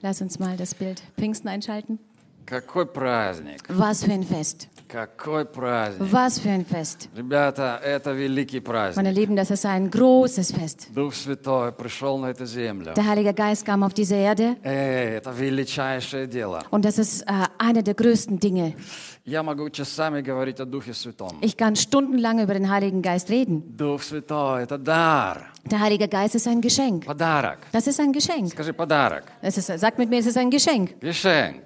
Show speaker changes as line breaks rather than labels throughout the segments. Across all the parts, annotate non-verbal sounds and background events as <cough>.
Lass uns mal das Bild Pfingsten einschalten.
Какой праздник,
Was für ein Fest.
какой праздник.
Was für ein Fest.
Ребята, это великий праздник.
Meine Lieben, das ist ein großes Fest.
Дух Святой пришел на эту землю.
Der Heilige Geist kam auf diese Erde
Эй, это величайшее дело.
und das ist äh, eine der größten Dinge.
Я могу часами говорить о Духе Святом.
Ich kann stundenlang über den Heiligen Geist reden.
Дух Святой – это дар,
Der Heilige Geist ist ein Geschenk.
подарок.
Das ist ein Geschenk.
Скажи подарок.
Es ist, sag mit mir, es ist ein Geschenk.
Geschenk.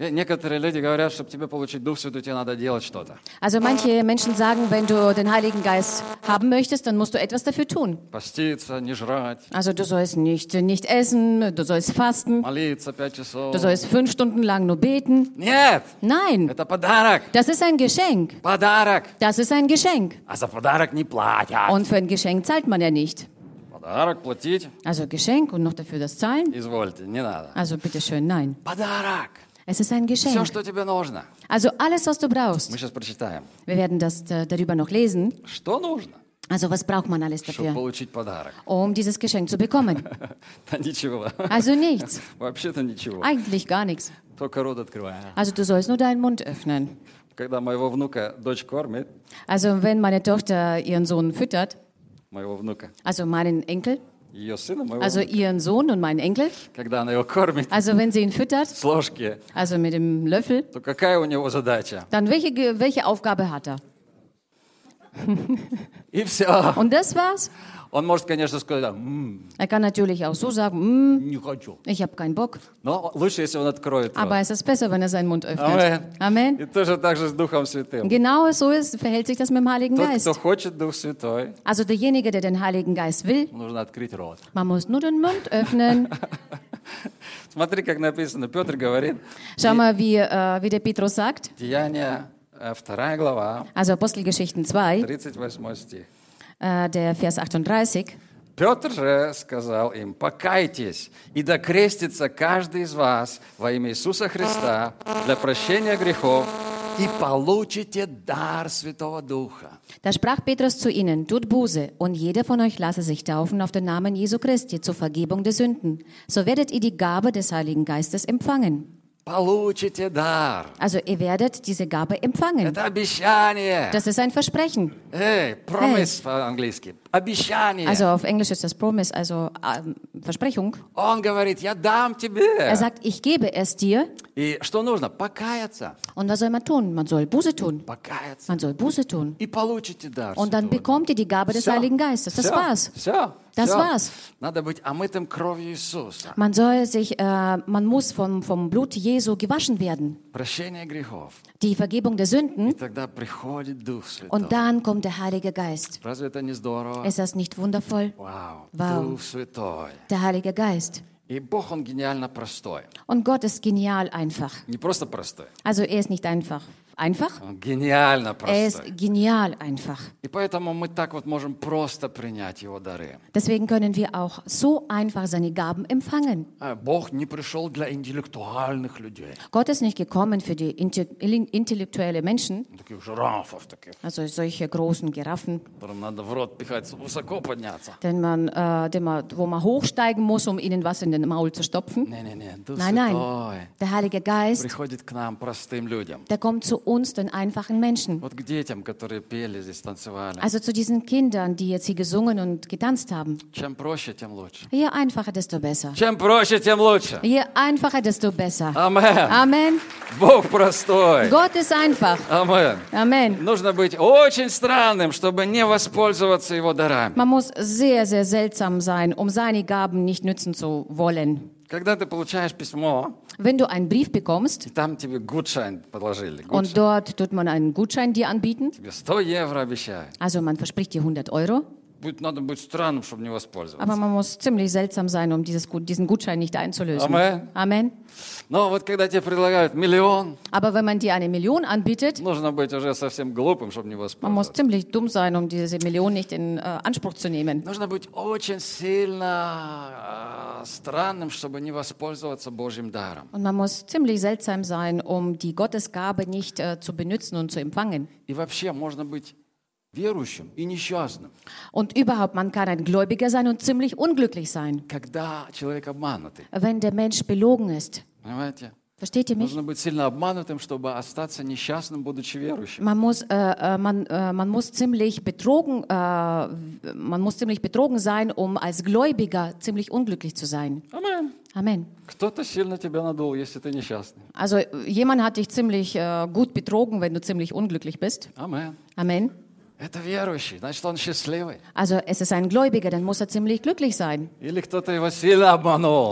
И Некоторые люди говорят, чтобы тебе получить Дух Святой, тебе надо делать что-то.
Also manche Menschen sagen, wenn du den Heiligen Geist haben möchtest, dann musst du etwas dafür tun.
Поститься, не жрать,
Also du sollst nicht, nicht essen, du sollst fasten,
молиться пять часов.
du sollst fünf Stunden lang nur beten.
Нет,
Nein,
это подарок.
das ist ein Geschenk.
Подарок.
Das ist ein Geschenk.
А за подарок не платят.
Und für ein Geschenk zahlt man ja nicht.
Подарок платить,
Also Geschenk und noch dafür das Zahlen?
извольте, не надо.
Also bitteschön, nein.
Подарок.
Es ist ein
Все,
Geschenk.
что тебе нужно.
Also alles, was du brauchst.
Мы сейчас прочитаем.
Wir werden das äh, darüber noch lesen.
Что нужно,
Also was braucht man alles
чтобы
dafür,
получить подарок?
um dieses Geschenk zu bekommen? <laughs>
Да ничего.
Also nichts. <laughs>
Вообще-то ничего.
Eigentlich gar nichts.
Только рот открывай.
Also du sollst nur deinen Mund öffnen.
Когда моего внука дочь кормит,
Also wenn meine Tochter ihren Sohn füttert,
моего внука,
also meinen Enkel,
ее сына, моего
also ihren Sohn und meinen Enkel, also wenn sie ihn füttert, <laughs> also mit dem Löffel, dann welche, welche Aufgabe hat er?
И все.
Und das war's.
Он может, конечно, сказать, «М,
Er kann natürlich auch so sagen, "Mm,
не хочу.
ich habe keinen Bock.
Но лучше, если он откроет рот.
Aber es ist besser, wenn er seinen Mund öffnet.
Amen.
Amen.
И тоже так же с Духом Святым.
Genau so ist, verhält sich das mit dem Heiligen
Тот,
Geist.
кто хочет Дух Святой,
Also derjenige, der den Heiligen Geist will,
нужно открыть рот.
man muss nur den Mund öffnen. <laughs>
Смотри, как написано. Петр говорит,
Schau mal, wie, äh, wie der Petrus sagt.
Деяния, э, вторая глава,
Also Apostelgeschichten 2,
38 стих.
äh, der Vers 38.
Петр же сказал им, покайтесь, и да крестится каждый из вас во имя Иисуса Христа для прощения грехов, и получите дар Святого Духа.
Da sprach Petrus zu ihnen, tut Buße, und jeder von euch lasse sich taufen auf den Namen Jesu Christi zur Vergebung der Sünden. So werdet ihr die Gabe des Heiligen Geistes empfangen. Also ihr werdet diese Gabe empfangen. Das ist ein Versprechen.
Hey, promise hey.
Also auf Englisch ist das Promise, also ähm, Versprechung. Er sagt, ich gebe es dir. Und was soll man tun? Man soll Buße tun. Man soll Buße tun. Und dann bekommt ihr die Gabe des Heiligen Geistes. Das war's. Das war's. Man soll sich, äh, man muss vom, vom Blut Jesu Jesu gewaschen werden. Die Vergebung der Sünden. Und dann kommt der Heilige Geist. Ist das nicht wundervoll?
Wow.
Der Heilige Geist. Und Gott ist genial einfach. Also er ist nicht einfach einfach,
Он гениально
er ist
простой.
genial einfach.
И поэтому мы так вот можем просто принять Его дары.
Deswegen können wir auch so einfach seine Gaben empfangen.
А Бог не пришел для интеллектуальных людей.
Gott ist nicht gekommen für die inte- intellektuelle Menschen,
Таких жирафов, таких,
also solche großen Giraffen,
которым надо в рот пихать, высоко подняться.
den man, äh, den man, wo man hochsteigen muss, um ihnen was in den Maul zu stopfen.
Не-не-не, Дух
Nein, nein.
Святой
Der Heilige Geist,
приходит к нам, простым людям.
der kommt zu uns, den einfachen Menschen.
Вот к детям, которые пели здесь, танцевали.
Also zu diesen Kindern, die jetzt hier gesungen und getanzt haben.
Чем проще, тем лучше.
Je einfacher, desto besser.
Чем проще, тем лучше.
Je einfacher, desto besser.
Амен.
Amen.
Бог простой.
Gott ist einfach.
Амен.
Amen.
Нужно быть очень странным, чтобы не воспользоваться Его дарами.
Man muss sehr, sehr seltsam sein, um seine Gaben nicht nützen zu wollen.
Когда ты получаешь письмо,
Wenn du einen Brief bekommst
и там тебе гудшайн подложили,
und
гудшайн,
dort tut man einen Gutschein dir anbieten,
тебе 100 евро обещают.
also man verspricht dir 100 Euro,
Будет, надо быть странным, чтобы не воспользоваться.
aber man muss ziemlich seltsam sein, um dieses, Gut- diesen Gutschein nicht einzulösen.
Amen.
Amen.
Но вот когда тебе предлагают миллион,
Aber wenn man dir eine Million anbietet,
нужно быть уже совсем глупым, чтобы не
man muss
воспользоваться.
ziemlich dumm sein, um diese Million nicht in äh, Anspruch zu nehmen.
Нужно быть очень сильно э, странным, чтобы не воспользоваться Божьим даром.
Und man muss ziemlich seltsam sein, um die Gottesgabe nicht äh, zu benutzen und zu empfangen.
И вообще можно быть верующим и несчастным.
und überhaupt, man kann ein Gläubiger sein und ziemlich unglücklich sein. Wenn der Mensch belogen ist. Versteht ihr mich? Man muss, äh, äh, man, äh, man muss ziemlich betrogen, äh, man muss ziemlich betrogen sein, um als Gläubiger ziemlich unglücklich zu sein. Amen.
Amen.
Also jemand hat dich ziemlich äh, gut betrogen, wenn du ziemlich unglücklich bist. Amen.
Amen.
Also es ist ein Gläubiger, dann muss er ziemlich glücklich sein.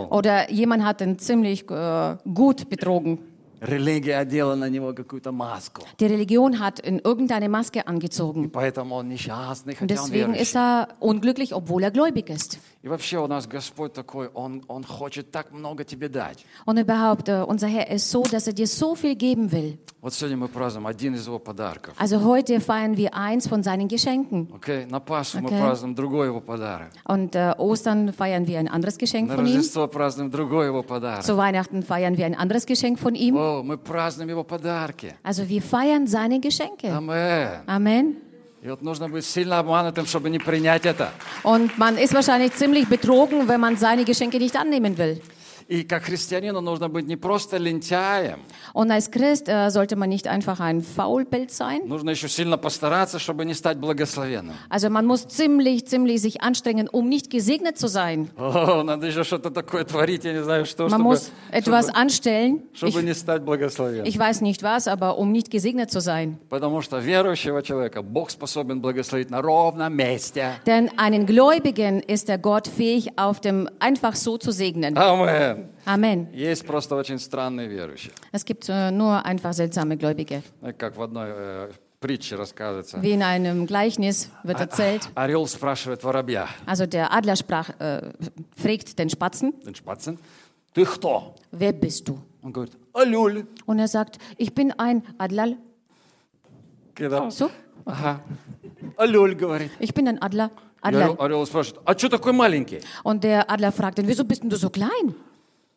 Oder jemand hat ihn ziemlich äh, gut betrogen.
Религия одела на него какую-то маску.
Die Religion hat in irgendeine Maske angezogen.
Поэтому он несчастный,
Und
хотя он
deswegen
верующий.
ist er unglücklich, obwohl er gläubig ist.
И вообще у нас Господь такой, Он, он хочет так много тебе дать.
Und überhaupt, äh, unser Herr ist so, dass er dir so viel geben will.
Вот сегодня мы празднуем один из Его подарков.
Also heute feiern wir eins von seinen Geschenken.
Окей? На Пасху мы
Окей.
празднуем другой Его подарок.
Und äh, Ostern feiern wir ein anderes Geschenk
На
von ihm.
Рождество празднуем другой Его подарок.
Zu Weihnachten feiern wir ein anderes Geschenk von ihm.
О, мы празднуем Его подарки.
Also wir feiern seine Geschenke.
Амен.
Amen.
И вот нужно быть сильно обманутым, чтобы не принять это.
Und man ist wahrscheinlich ziemlich betrogen, wenn man seine Geschenke nicht annehmen will.
И как христианину нужно быть не просто лентяем,
Und als Christ äh, sollte man nicht einfach ein Faulpelz sein.
нужно еще сильно постараться, чтобы не стать благословенным.
Also man muss ziemlich, ziemlich sich anstrengen, um nicht gesegnet zu sein.
О, надо еще что-то такое творить, я не знаю что,
Man
чтобы,
muss etwas
чтобы,
anstellen.
чтобы
Ich,
не стать благословенным.
ich weiß nicht was, aber um nicht gesegnet zu sein.
Потому что верующего человека Бог способен благословить на ровном месте.
Denn einen Gläubigen ist der Gott fähig, auf dem einfach so zu segnen.
Амен.
Amen.
Есть просто очень странные верующие.
Es gibt äh, nur einfach seltsame Gläubige.
Знаете, Как в одной э, притче рассказывается.
Wie in einem Gleichnis wird erzählt.
Орел спрашивает воробья,
Also der Adler sprach, äh, fragt den Spatzen,
«Den Spatzen, ты кто?
wer bist du?
Он говорит, Алюль.
Und er sagt, ich bin ein Adler.
Genau.
So?
Ага. Алюль говорит.
Ich bin ein Adler.
И орел,
Adler.
орел спрашивает, а что такой маленький?
Und der Adler fragt ihn, wieso bist denn du so klein?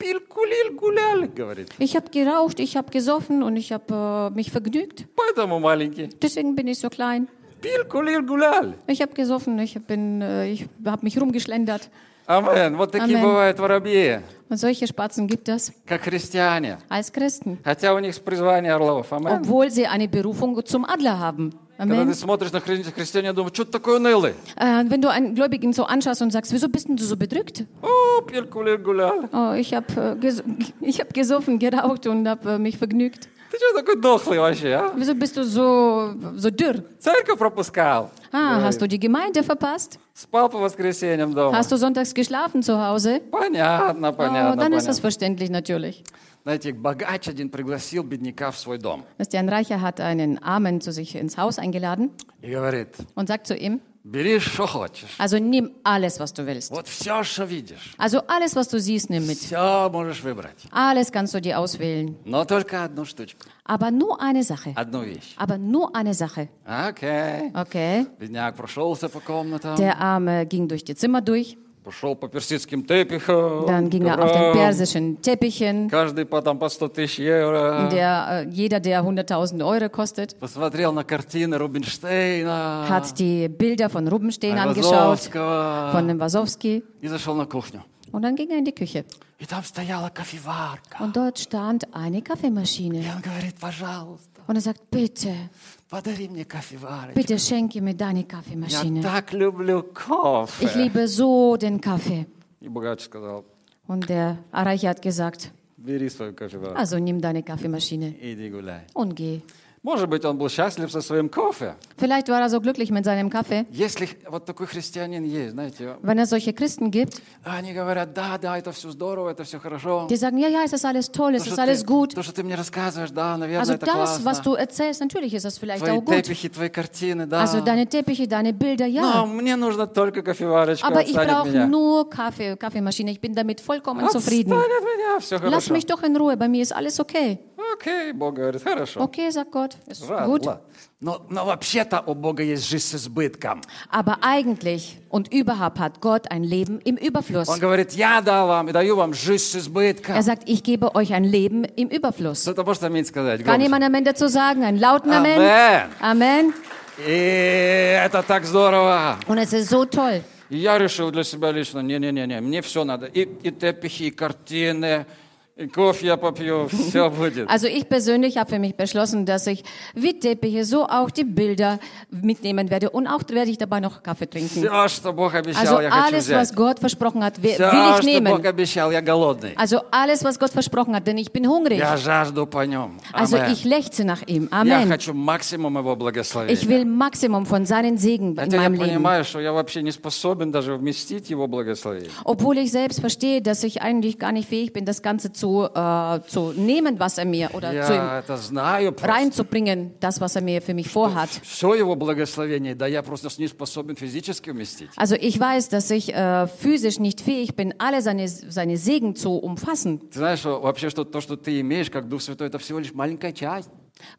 Пиль-кулиль гуляли, говорит.
Ich habe geraucht, ich habe gesoffen und ich habe äh, mich vergnügt.
Поэтому маленький.
Deswegen bin ich so klein.
Пиль-кулиль гуляли.
Ich habe gesoffen, ich bin, äh, ich habe mich rumgeschlendert.
Амен. Вот такие
Амен.
бывают воробьи,
Und solche Spatzen gibt es
как христиане.
als Christen,
Хотя у них призвание орлов. Амен.
obwohl sie eine Berufung zum Adler haben.
Когда
Amen.
ты смотришь на хри- христианина, думаешь, что ты такой унылый?
Äh, wenn du einen Gläubigen so anschaust und sagst, wieso bist denn du so bedrückt?
О, пиль-кулиль гуляли.
Oh, ich habe äh, ges <laughs> ich hab gesoffen, geraucht und habe äh, mich vergnügt.
Ты что такой дохлый вообще, а?
Wieso bist du so, so dürr?
Церковь пропускал.
Ah, hast du die Gemeinde verpasst?
Спал по воскресеньям дома.
Hast du sonntags geschlafen zu Hause?
Понятно,
Oh,
понятно,
dann ist
понятно.
das verständlich natürlich.
Знаете, богач один пригласил бедняка в свой дом.
Wisst ihr, ein Reicher hat einen Armen zu sich ins Haus eingeladen
И говорит,
und sagt zu ihm,
бери, что хочешь.
also nimm alles, was du willst.
Вот все, что видишь.
Also alles, was du siehst, nimm mit.
Все можешь выбрать.
Alles kannst du dir auswählen.
Но только одну штучку.
Aber nur eine Sache.
Одну вещь.
Aber nur eine Sache.
Окей.
Okay.
Бедняк прошелся по комнатам.
Der Arme ging durch die Zimmer durch. Dann ging er auf den persischen Teppichen. Der, äh, jeder, der 100.000 Euro kostet, hat die Bilder von Rubinstein angeschaut, von dem Wasowski. Und dann ging er in die Küche. Und dort stand eine Kaffeemaschine. Und er sagt, bitte, Bitte schenke mir deine Kaffeemaschine. Ich liebe so den Kaffee. Und der Arachi hat gesagt, also nimm deine Kaffeemaschine und geh.
Может быть, он был счастлив со своим кофе.
Vielleicht war er so glücklich mit seinem Kaffee.
Если вот такой христианин есть, знаете,
Wenn es solche Christen gibt,
они говорят, да, да, это все здорово, это все хорошо.
die sagen, ja, ja, es ist alles toll, es
То,
ist
что,
alles
ты,
gut.
то, что ты мне рассказываешь, да, наверное,
Also
это
das, was
классно.
du erzählst, natürlich ist das vielleicht
Твои
auch gut.
тепихи, твои картины, да.
Also deine Teppiche, deine Bilder,
Но
ja.
мне нужно только кофеварочка,
Aber ich
отстань от
brauche
меня.
nur Kaffee, Kaffeemaschine. Ich bin damit vollkommen
Отстань
zufrieden.
от меня, все
Lass
хорошо.
mich doch in Ruhe, bei mir ist alles okay.
Окей, Бог говорит, хорошо.
Okay, sagt Gott, ist
Рад,
gut.
ладно. Но, но вообще-то у Бога есть жизнь с избытком.
Aber eigentlich und überhaupt hat Gott ein Leben im Überfluss.
Он говорит, я дал вам и даю вам жизнь с избытком.
Er sagt, ich gebe euch ein Leben im Überfluss.
Кто-то может аминь сказать?
Kann
громче?
jemand Amen dazu sagen? Einen lauten Amen?
Amen.
Amen.
И это так здорово.
Und es ist so toll.
И я решил для себя лично, не-не-не, мне все надо. И, и тепихи, и картины, <laughs>
Also ich persönlich habe für mich beschlossen, dass ich wie Teppiche so auch die Bilder mitnehmen werde und auch werde ich dabei noch Kaffee trinken. Also alles, was Gott versprochen hat, will ich nehmen. Also alles, was Gott versprochen hat, denn ich bin hungrig. Also ich lechze nach ihm. Amen. Ich will Maximum von seinen Segen in meinem Leben. Obwohl ich selbst verstehe, dass ich eigentlich gar nicht fähig bin, das Ganze zu äh, zu nehmen, was er mir oder zu ihm
Я это знаю просто.
reinzubringen, das, was er mir für mich vorhat.
Все его благословение, да я просто не способен физически вместить.
Also ich weiß, dass ich äh, physisch nicht fähig bin, alle seine, seine Segen zu umfassen.
Ты знаешь, что вообще что, то, что ты имеешь, как Дух Святой, это всего лишь маленькая часть.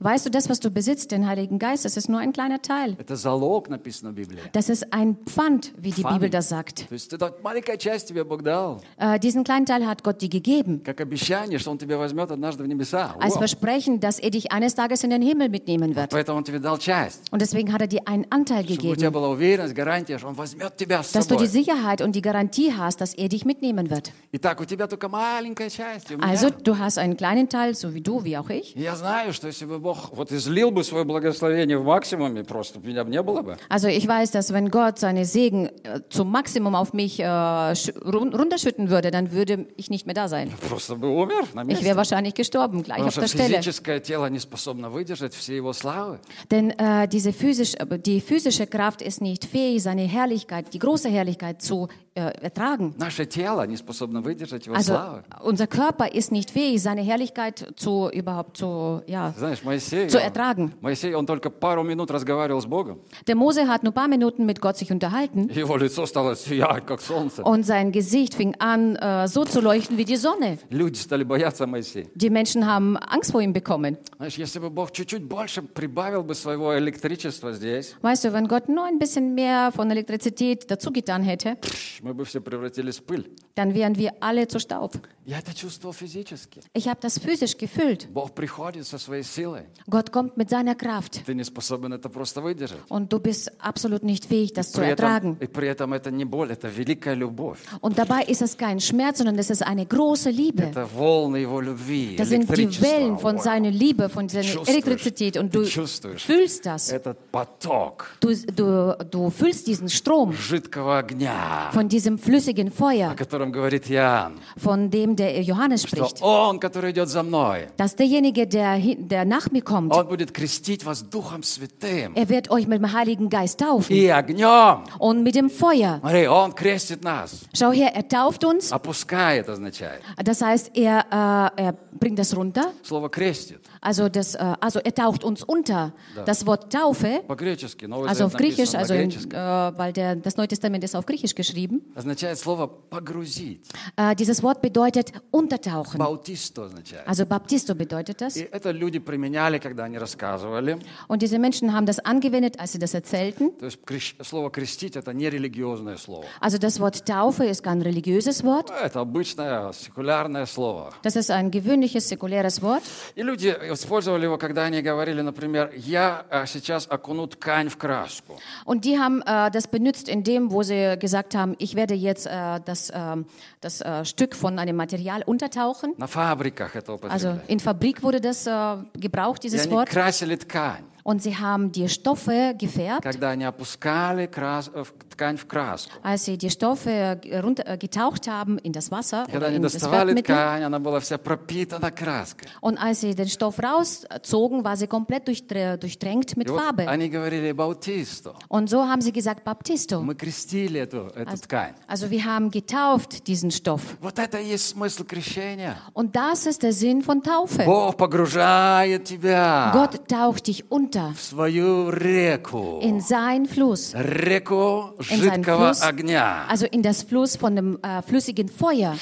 Weißt du, das, was du besitzt, den Heiligen Geist, das ist nur ein kleiner Teil.
Это залог, написано в Библии.
Das ist ein Pfand, wie die
Pfand.
Bibel das sagt.
То есть это маленькая часть тебе Бог дал.
Äh, diesen kleinen Teil hat Gott dir gegeben.
Как обещание, что Он тебя возьмет однажды в небеса.
Als
Вау.
Versprechen, dass er dich eines Tages in den Himmel mitnehmen wird.
Поэтому Он тебе дал часть.
Und deswegen hat er dir einen Anteil
Чтобы у тебя
gegeben,
была уверенность, гарантия, что Он возьмет тебя с
dass du die
собой.
Sicherheit und die Garantie hast, dass er dich mitnehmen wird.
Итак, у тебя только маленькая часть. и у меня.
Also du hast einen kleinen Teil, so wie du, wie auch ich.
И Я знаю, что если бы Бог вот излил бы свое благословение в максимуме, просто меня бы не было бы.
Also ich weiß, dass wenn Gott seine Segen äh, zum Maximum auf mich äh, sch- run- runterschütten würde, dann würde ich nicht mehr da sein. <laughs>
Просто бы умер на
Ich
месте.
wäre wahrscheinlich gestorben, gleich
Потому
auf
что
der Stelle.
физическое тело не способно выдержать все его славы.
Denn äh, diese physisch, äh, die physische Kraft ist nicht fähig, seine Herrlichkeit, die große Herrlichkeit zu äh, ertragen.
Наше тело не способно выдержать его
Also
славы.
unser Körper ist nicht fähig, seine Herrlichkeit zu überhaupt zu ja.
Знаешь, Моисей,
Zu
он-
ertragen.
Моисей, он только пару минут разговаривал с Богом.
Der Mose hat nur ein paar Minuten mit Gott sich unterhalten
Его лицо стало сиять, как солнце.
und sein Gesicht fing an, äh, so zu leuchten wie die Sonne.
Люди стали бояться Моисея.
Die Menschen haben Angst vor ihm bekommen.
Знаешь, если бы Бог чуть-чуть больше прибавил бы своего электричества здесь,
Weißt du, wenn Gott nur ein bisschen mehr von Elektrizität dazu getan hätte,
пш, мы бы все превратились в пыль.
dann wären wir alle zu Staub.
Я это чувствовал физически.
Ich habe das physisch gefühlt.
Бог приходит со своей силой.
Gott kommt mit seiner Kraft
Ты не способен это просто выдержать.
und du bist absolut nicht fähig, das zu
При этом,
ertragen.
и при этом это не боль, это великая любовь.
Und dabei ist es kein Schmerz, sondern es ist eine große Liebe.
Это волны его любви,
Das sind die
электричество.
Wellen von
Ой,
seiner Liebe, von seiner
Чувствуешь?
Elektrizität und du
Ты чувствуешь?
fühlst das.
Этот поток
Du, du, du fühlst diesen Strom
жидкого огня,
von diesem flüssigen
о
Feuer,
котором говорит Иоанн,
von dem der Johannes
что
spricht.
Он, который идет за мной,
Dass derjenige, der, hi- der nach mir kommt,
Он будет крестить вас Духом Святым
er wird euch mit dem Heiligen Geist taufen
и огнем.
und mit dem Feuer.
Смотри, Он крестит нас.
Schau her, er tauft uns.
Опускает означает.
Das heißt, er, äh, er bringt das runter.
Слово крестит.
Also, das, äh, also er taucht uns unter. Das Wort Taufe,
По-гречески, Новый
also auf
Завет
Griechisch,
написано
also
на
in,
греческом,
äh, weil der, das Neue Testament ist auf Griechisch geschrieben.
означает слово погрузить.
Äh, dieses Wort bedeutet untertauchen.
Баутисто означает.
Also Baptisto bedeutet das.
И это люди применяли, когда они рассказывали.
Und diese Menschen haben das angewendet, als sie das erzählten.
То есть крещ- слово крестить это не религиозное слово.
Also das Wort Taufe ist kein religiöses Wort.
Это обычное секулярное слово.
Das ist ein gewöhnliches, säkuläres Wort.
И люди использовали его, когда они говорили, например, я э, сейчас окуну ткань в краску.
Und die haben äh, das benutzt in dem, wo sie gesagt haben, ich werde jetzt äh, das, ähm, das äh, Stück von einem Material untertauchen.
На фабриках это
Also
употребляли.
in Fabrik wurde das äh, gebraucht,
И
dieses
они
Wort.
красили ткань,
Und sie haben die Stoffe gefärbt.
когда они опускали крас- э, в- ткань в краску.
Als sie die Stoffe äh, runter, äh, getaucht haben in das Wasser
Когда
oder
они
in das
доставали
Färbmittel.
ткань, она была вся пропитана краской.
Und als sie den Stoff rauszogen, war sie komplett durchdr- durchtränkt mit
И вот
Farbe.
они говорили «баутисто».
Und so haben sie gesagt, Baptisto.
Мы крестили эту, эту ткань.
Also wir haben getauft diesen Stoff.
Вот это и есть смысл крещения.
Und das ist der Sinn von Taufe.
Бог погружает тебя
Gott taucht dich unter
в свою реку.
in seinen Fluss,
Реку
in seinen
жидкого
Fluss,
огня.
also in das Fluss von dem äh, flüssigen Feuer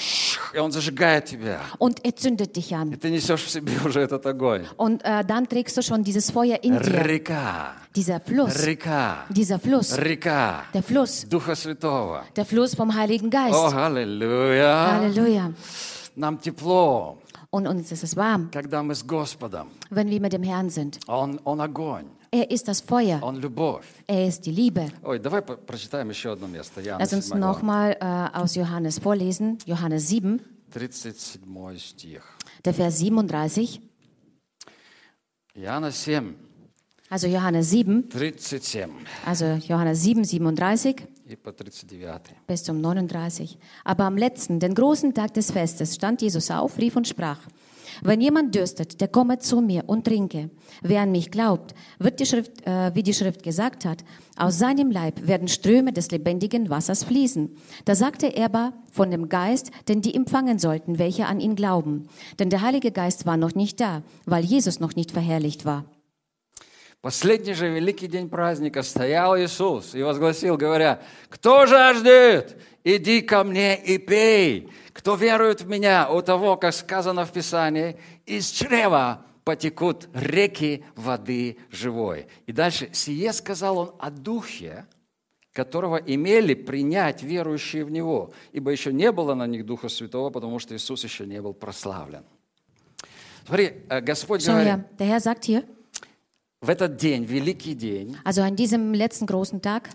И он зажигает тебя.
und er zündet dich an.
И ты несешь в себе уже этот огонь.
Und äh, dann trägst du schon dieses Feuer in dir.
Река,
Dieser Fluss,
река,
dieser Fluss,
река
der Fluss,
Духа Святого.
der Fluss vom Heiligen
О,
Geist.
аллилуйя!
Halleluja.
Нам тепло,
Und uns ist es warm,
когда мы с Господом.
wenn wir mit dem Herrn sind.
Он, он огонь,
Er ist das Feuer,
он любовь.
er ist die Liebe.
Ой, давай по- прочитаем еще одно место. Иоанна
Lass uns
7 глава.
nochmal äh, aus Johannes vorlesen, Johannes 7,
37 стих.
der Vers 37.
Иоанна 7,
Also Johannes 7,
37
also Johannes 7, 37
и по 39.
bis zum 39. Aber am letzten, den großen Tag des Festes, stand Jesus auf, rief und sprach, wenn jemand dürstet, der komme zu mir und trinke. Wer an mich glaubt, wird die Schrift, äh, wie die Schrift gesagt hat, aus seinem Leib werden Ströme des lebendigen Wassers fließen. Da sagte er aber von dem Geist, den die empfangen sollten, welche an ihn glauben. Denn der Heilige Geist war noch nicht da, weil Jesus noch nicht verherrlicht war.
Последний же великий день праздника стоял Иисус и возгласил, говоря, «Кто жаждет, иди ко мне и пей. Кто верует в Меня, у того, как сказано в Писании, из чрева потекут реки воды живой». И дальше, «Сие сказал Он о Духе, которого имели принять верующие в Него, ибо еще не было на них Духа Святого, потому что Иисус еще не был прославлен». Смотри, э, Господь говорит,
her, der Herr sagt hier, also an diesem letzten großen Tag,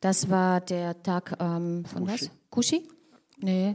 das war der Tag ähm, von Kushi? was? Kushi? Nee,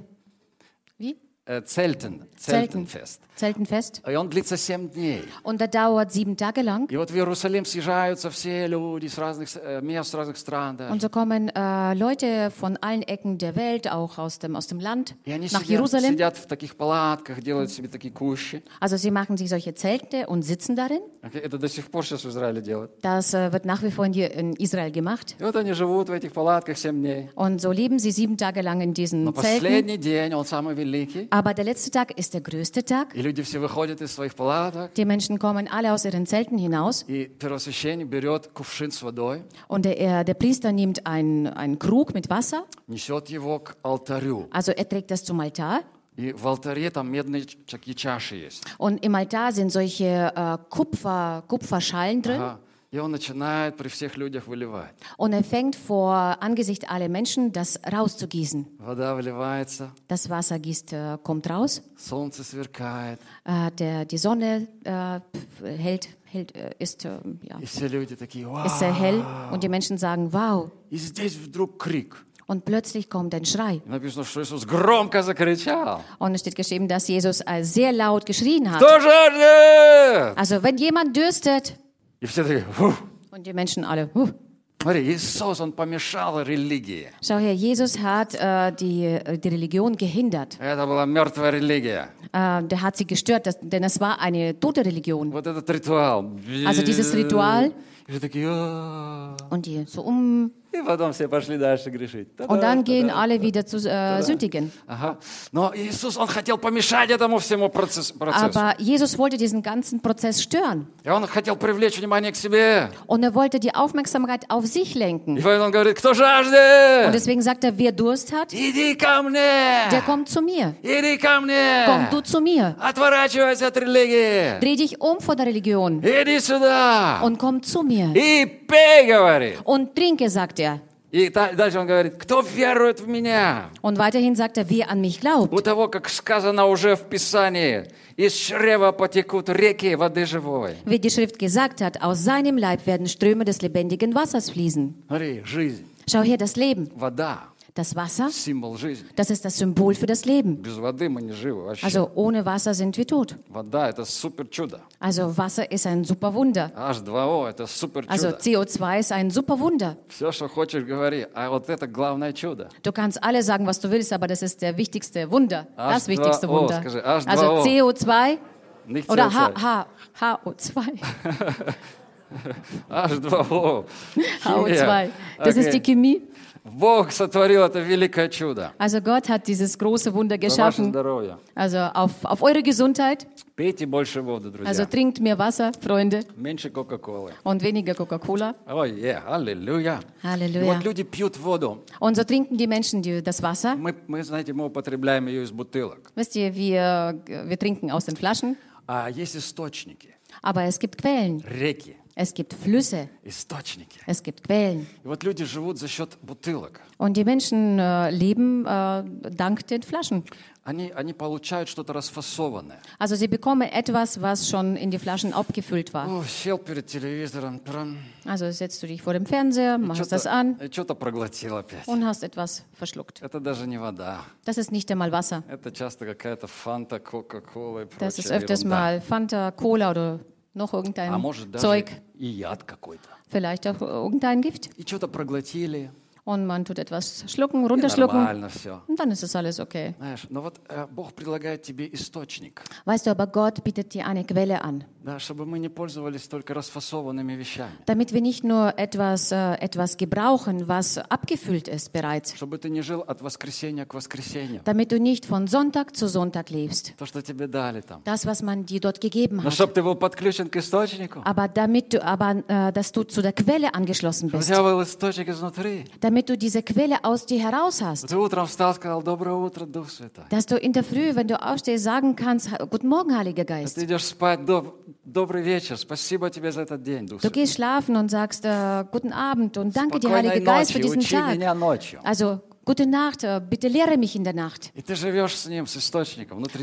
Wie?
Э, Цельтен,
Zelten.
Цельтенфест.
Zeltenfest.
И он длится семь дней.
Und der dauert sieben Tage lang.
И вот в Иерусалим съезжаются все люди с разных э, мест, с разных стран. Да.
Und so kommen äh, Leute von allen Ecken der Welt, auch aus dem, aus dem Land,
И они
nach
сидят,
Jerusalem.
сидят в таких палатках, делают себе такие кущи.
Also sie machen sich solche Zelte und sitzen darin.
Окей, Это до сих пор сейчас в Израиле делают.
Das äh, wird nach wie vor in, hier in Israel gemacht.
И вот они живут в этих палатках семь дней.
Und so leben sie sieben Tage lang in
Но
diesen Zelten.
последний день, он самый великий.
Aber der letzte Tag ist der größte Tag.
И люди все выходят из своих палаток.
Die Menschen kommen alle aus ihren Zelten hinaus.
И первосвященник берет кувшин с водой,
Und der, er- der Priester nimmt einen, einen Krug mit Wasser.
несет его к алтарю.
Also er trägt das zum Altar.
И в алтаре там медные ч- такие чаши есть.
Und im Altar sind solche äh, Kupfer, Kupferschalen drin.
Ага. И он начинает при всех людях выливать.
Und er fängt vor Angesicht aller Menschen das rauszugießen.
Вода выливается,
Das Wasser gießt, äh, kommt raus.
солнце сверкает,
Äh, der, die Sonne äh, hält, hält, äh, ist, äh, ja,
и все люди такие, вау.
ist sehr hell. Und die Menschen sagen, wow.
И здесь вдруг крик.
Und plötzlich kommt ein Schrei.
И написано, что Иисус громко закричал.
Und es steht geschrieben, dass Jesus äh, sehr laut geschrien hat.
Кто жаждет?
Also wenn jemand dürstet,
И все такие, «Фу».
und die Menschen alle, huh.
Смотри, Иисус, Он помешал религии.
Schau her, Jesus hat äh, die, äh, die Religion gehindert.
Это была мертвая религия.
Äh, der hat sie gestört, das, denn es war eine tote Religion.
Вот этот ритуал.
Also dieses Ritual.
И все такие, «А».
Und die so um. und dann gehen alle wieder zu äh, sündigen. Aber Jesus wollte diesen ganzen Prozess stören. Und er wollte die Aufmerksamkeit auf sich lenken. Und deswegen sagt er, wer Durst hat, der kommt zu mir. Komm du zu mir. Dreh dich um von der Religion. Und komm zu mir. Und trinke, sagt er.
И дальше он говорит, кто верует в меня?
Und weiterhin sagt er, wer an mich glaubt.
У того, как сказано уже в Писании, из чрева потекут реки воды живой.
Wie die Schrift gesagt hat, aus seinem Leib werden Ströme des lebendigen Wassers fließen.
Смотри, жизнь,
Schau her, das Leben,
вода,
Das Wasser, das ist das Symbol für das Leben. Also ohne Wasser sind wir tot. Also Wasser ist ein super Wunder. Also CO2 ist ein super Wunder. Du kannst alle sagen, was du willst, aber das ist der wichtigste Wunder. Das wichtigste Wunder. Also CO2 oder HO2.
H2O.
HO2. Das ist die Chemie.
Бог сотворил это великое чудо.
Also Gott hat dieses große Wunder
За ваше
geschaffen.
здоровье.
Also auf, auf eure Gesundheit.
Пейте больше воды,
Also
друзья.
trinkt mehr Wasser, Freunde,
Меньше Кока-Колы.
und weniger Coca-Cola.
Ой, е, аллилуйя. И
Halleluja.
вот люди пьют воду.
Und so trinken die Menschen die, das Wasser.
Мы, мы, знаете, мы употребляем ее из бутылок.
Wisst ihr, wir, wir trinken aus den Flaschen,
А есть источники,
aber es gibt Quellen,
реки,
es gibt Flüsse,
источники.
es gibt Quellen.
И вот люди живут за счет бутылок.
Und die Menschen äh, leben äh, dank den Flaschen.
Они, они получают что-то расфасованное.
Also sie bekommen etwas, was schon in die Flaschen abgefüllt war.
О, сел перед телевизором, тран,
Also setzt du dich vor dem Fernseher, machst das an
что-то, и что-то проглотил опять.
und hast etwas verschluckt.
Это даже не вода.
Das ist nicht einmal Wasser.
Это часто какая-то фанта, кока-кола и
Das ist
прочая
öfters
ерунда.
mal Fanta, Cola oder noch
А
irgendein
может даже
Zeug.
и яд какой-то.
Vielleicht auch irgendein Gift.
И что-то проглотили.
und man tut etwas schlucken, runterschlucken. Und dann ist es alles okay. Weißt du, aber Gott bietet dir eine Quelle an, damit wir nicht nur etwas, äh, etwas gebrauchen, was abgefüllt ist bereits, damit du nicht von Sonntag zu Sonntag lebst, das, was man dir dort gegeben hat, aber, damit du, aber äh, dass du zu der Quelle angeschlossen bist,
damit
damit du diese Quelle aus dir heraus hast. Dass du in der Früh, wenn du aufstehst, sagen kannst, guten Morgen, Heiliger Geist. Du gehst schlafen und sagst, äh, guten Abend und danke dir, Heiliger Geist, für diesen Tag. Also, Gute Nacht, äh, bitte lehre mich in der Nacht.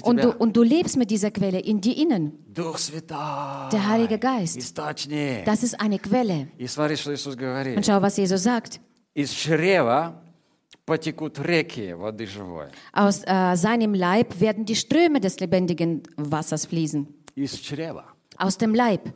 Und du, und du lebst mit dieser Quelle in dir innen. Der Heilige Geist. Das ist eine Quelle. Und schau, was Jesus sagt.
Из чрева потекут реки воды живой.
Aus äh, seinem Leib werden die Ströme des lebendigen Wassers fließen.
Из чрева.
Aus dem Leib.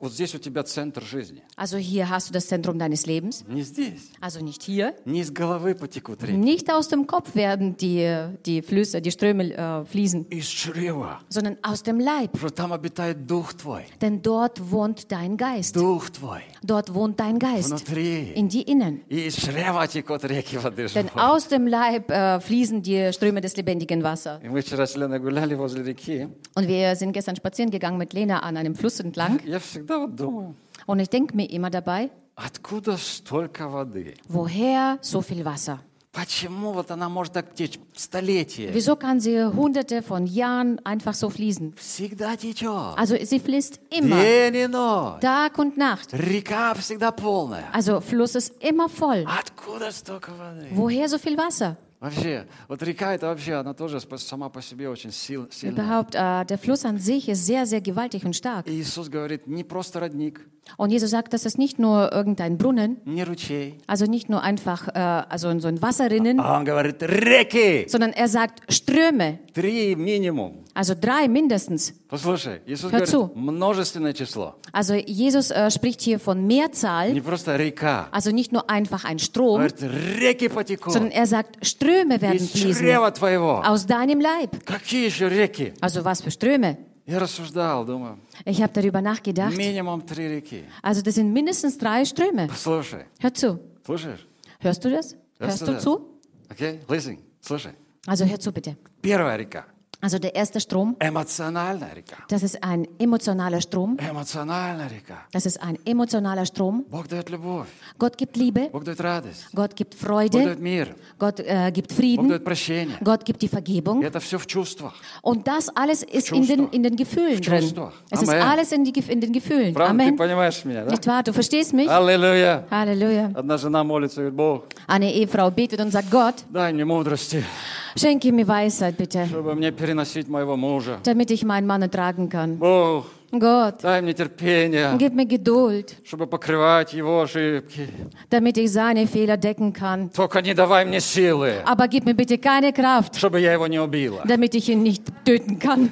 Вот здесь у тебя центр жизни.
Also hier hast du das Zentrum deines Lebens.
Не здесь.
Also nicht hier.
Не из головы потекут реки.
Nicht aus dem Kopf werden die, die Flüsse, die Ströme äh, fließen,
Из чрева.
sondern aus dem Leib.
Потому что там обитает Дух твой.
Denn dort wohnt dein Geist.
Дух твой.
Dort wohnt dein Geist.
Внутри.
In dir innen.
И из чрева текут реки воды
Denn
живой.
aus dem Leib äh, fließen die Ströme des lebendigen Wassers.
И мы вчера с Леной гуляли возле реки.
Und wir sind gestern spazieren gegangen mit Lena an einem Fluss entlang.
Я всегда вот думаю,
Und ich denke mir immer dabei,
откуда столько воды?
woher so viel Wasser?
Почему вот она может так течь столетия?
Wieso kann sie hunderte von Jahren einfach so fließen?
Всегда течет.
Also sie fließt immer,
День и ночь.
Tag und Nacht.
Река всегда полная.
Also Fluss ist immer voll.
Откуда столько воды?
Woher so viel Wasser?
Вообще, вот река это вообще, она тоже спа- сама по себе очень сил, сильная.
Überhaupt, äh, der Fluss an sich ist sehr, sehr gewaltig und stark.
И Иисус говорит, не просто родник,
Und Jesus sagt, das ist nicht nur irgendein Brunnen,
не ручей,
also nicht nur einfach äh, also so ein Wasserrinnen,
а он говорит, реки.
sondern er sagt Ströme,
Три минимум.
also drei mindestens.
Послушай, Иисус
Hör
говорит,
zu.
множественное число.
Also Jesus äh, spricht hier von Mehrzahl,
Не просто река.
also nicht nur einfach ein
Он
Strom,
говорит, реки потекут
sondern er sagt, Ströme werden
из
fließen
чрева твоего.
aus deinem Leib.
Какие еще реки?
Also was für Ströme?
Я рассуждал, думаю,
Ich habe darüber nachgedacht.
минимум три реки.
Also das sind mindestens drei Ströme.
Слушай,
Hör zu.
слушаешь?
Hörst du das? Hörst du
das?
zu?
Окей, listen, слушай.
Also hör zu bitte.
Первая река.
Also der erste Strom,
Эмоциональная река.
das ist ein emotionaler Strom.
Эмоциональная река.
Das ist ein emotionaler Strom.
Bог дает любовь,
Gott gibt Liebe,
Bог дает радость,
Gott gibt
Bог
Freude,
дает мир,
Gott äh, gibt
Bог
Frieden,
дает прощение.
Gott gibt die
И
Vergebung.
это все в чувствах.
Und das alles ist in den, in den Gefühlen drin.
Чувствах.
Es ist
Amen.
alles in, die, Gef- in den Gefühlen.
Правда, ты
Amen.
понимаешь меня, да?
Nicht wahr? Du verstehst mich?
Аллилуйя.
Halleluja.
Одна жена молится, говорит, Бог,
Eine Ehefrau betet und sagt, Gott,
дай мне мудрости,
schenke mir Weisheit bitte,
чтобы мне переносить моего мужа.
damit ich meinen Mann ertragen kann.
Бог,
Gott,
дай мне терпение,
gib mir Geduld,
чтобы покрывать его ошибки.
damit ich seine Fehler decken kann.
Только не давай мне силы,
Aber gib mir bitte keine Kraft,
чтобы я его не убила.
damit ich ihn nicht töten kann.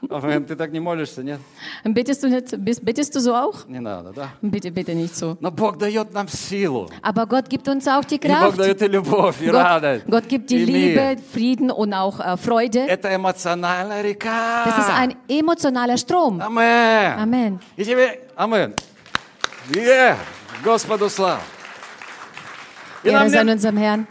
<laughs>
Амен. Ты так не молишься, нет?
Bittest du, nicht, bist- bittest du so auch?
Не надо, да?
Bitte, bitte nicht so.
Но Бог дает нам силу.
Aber Gott gibt uns auch die
И Бог
Kraft.
дает и любовь, и
Gott,
радость,
Gott gibt die
и мир.
Liebe, Frieden und auch äh, Freude.
Это эмоциональная река.
Das ist ein emotionaler Strom.
Амен.
Amen.
И тебе, амен. Yeah. Господу слава.
Ehre sei unserem Herrn.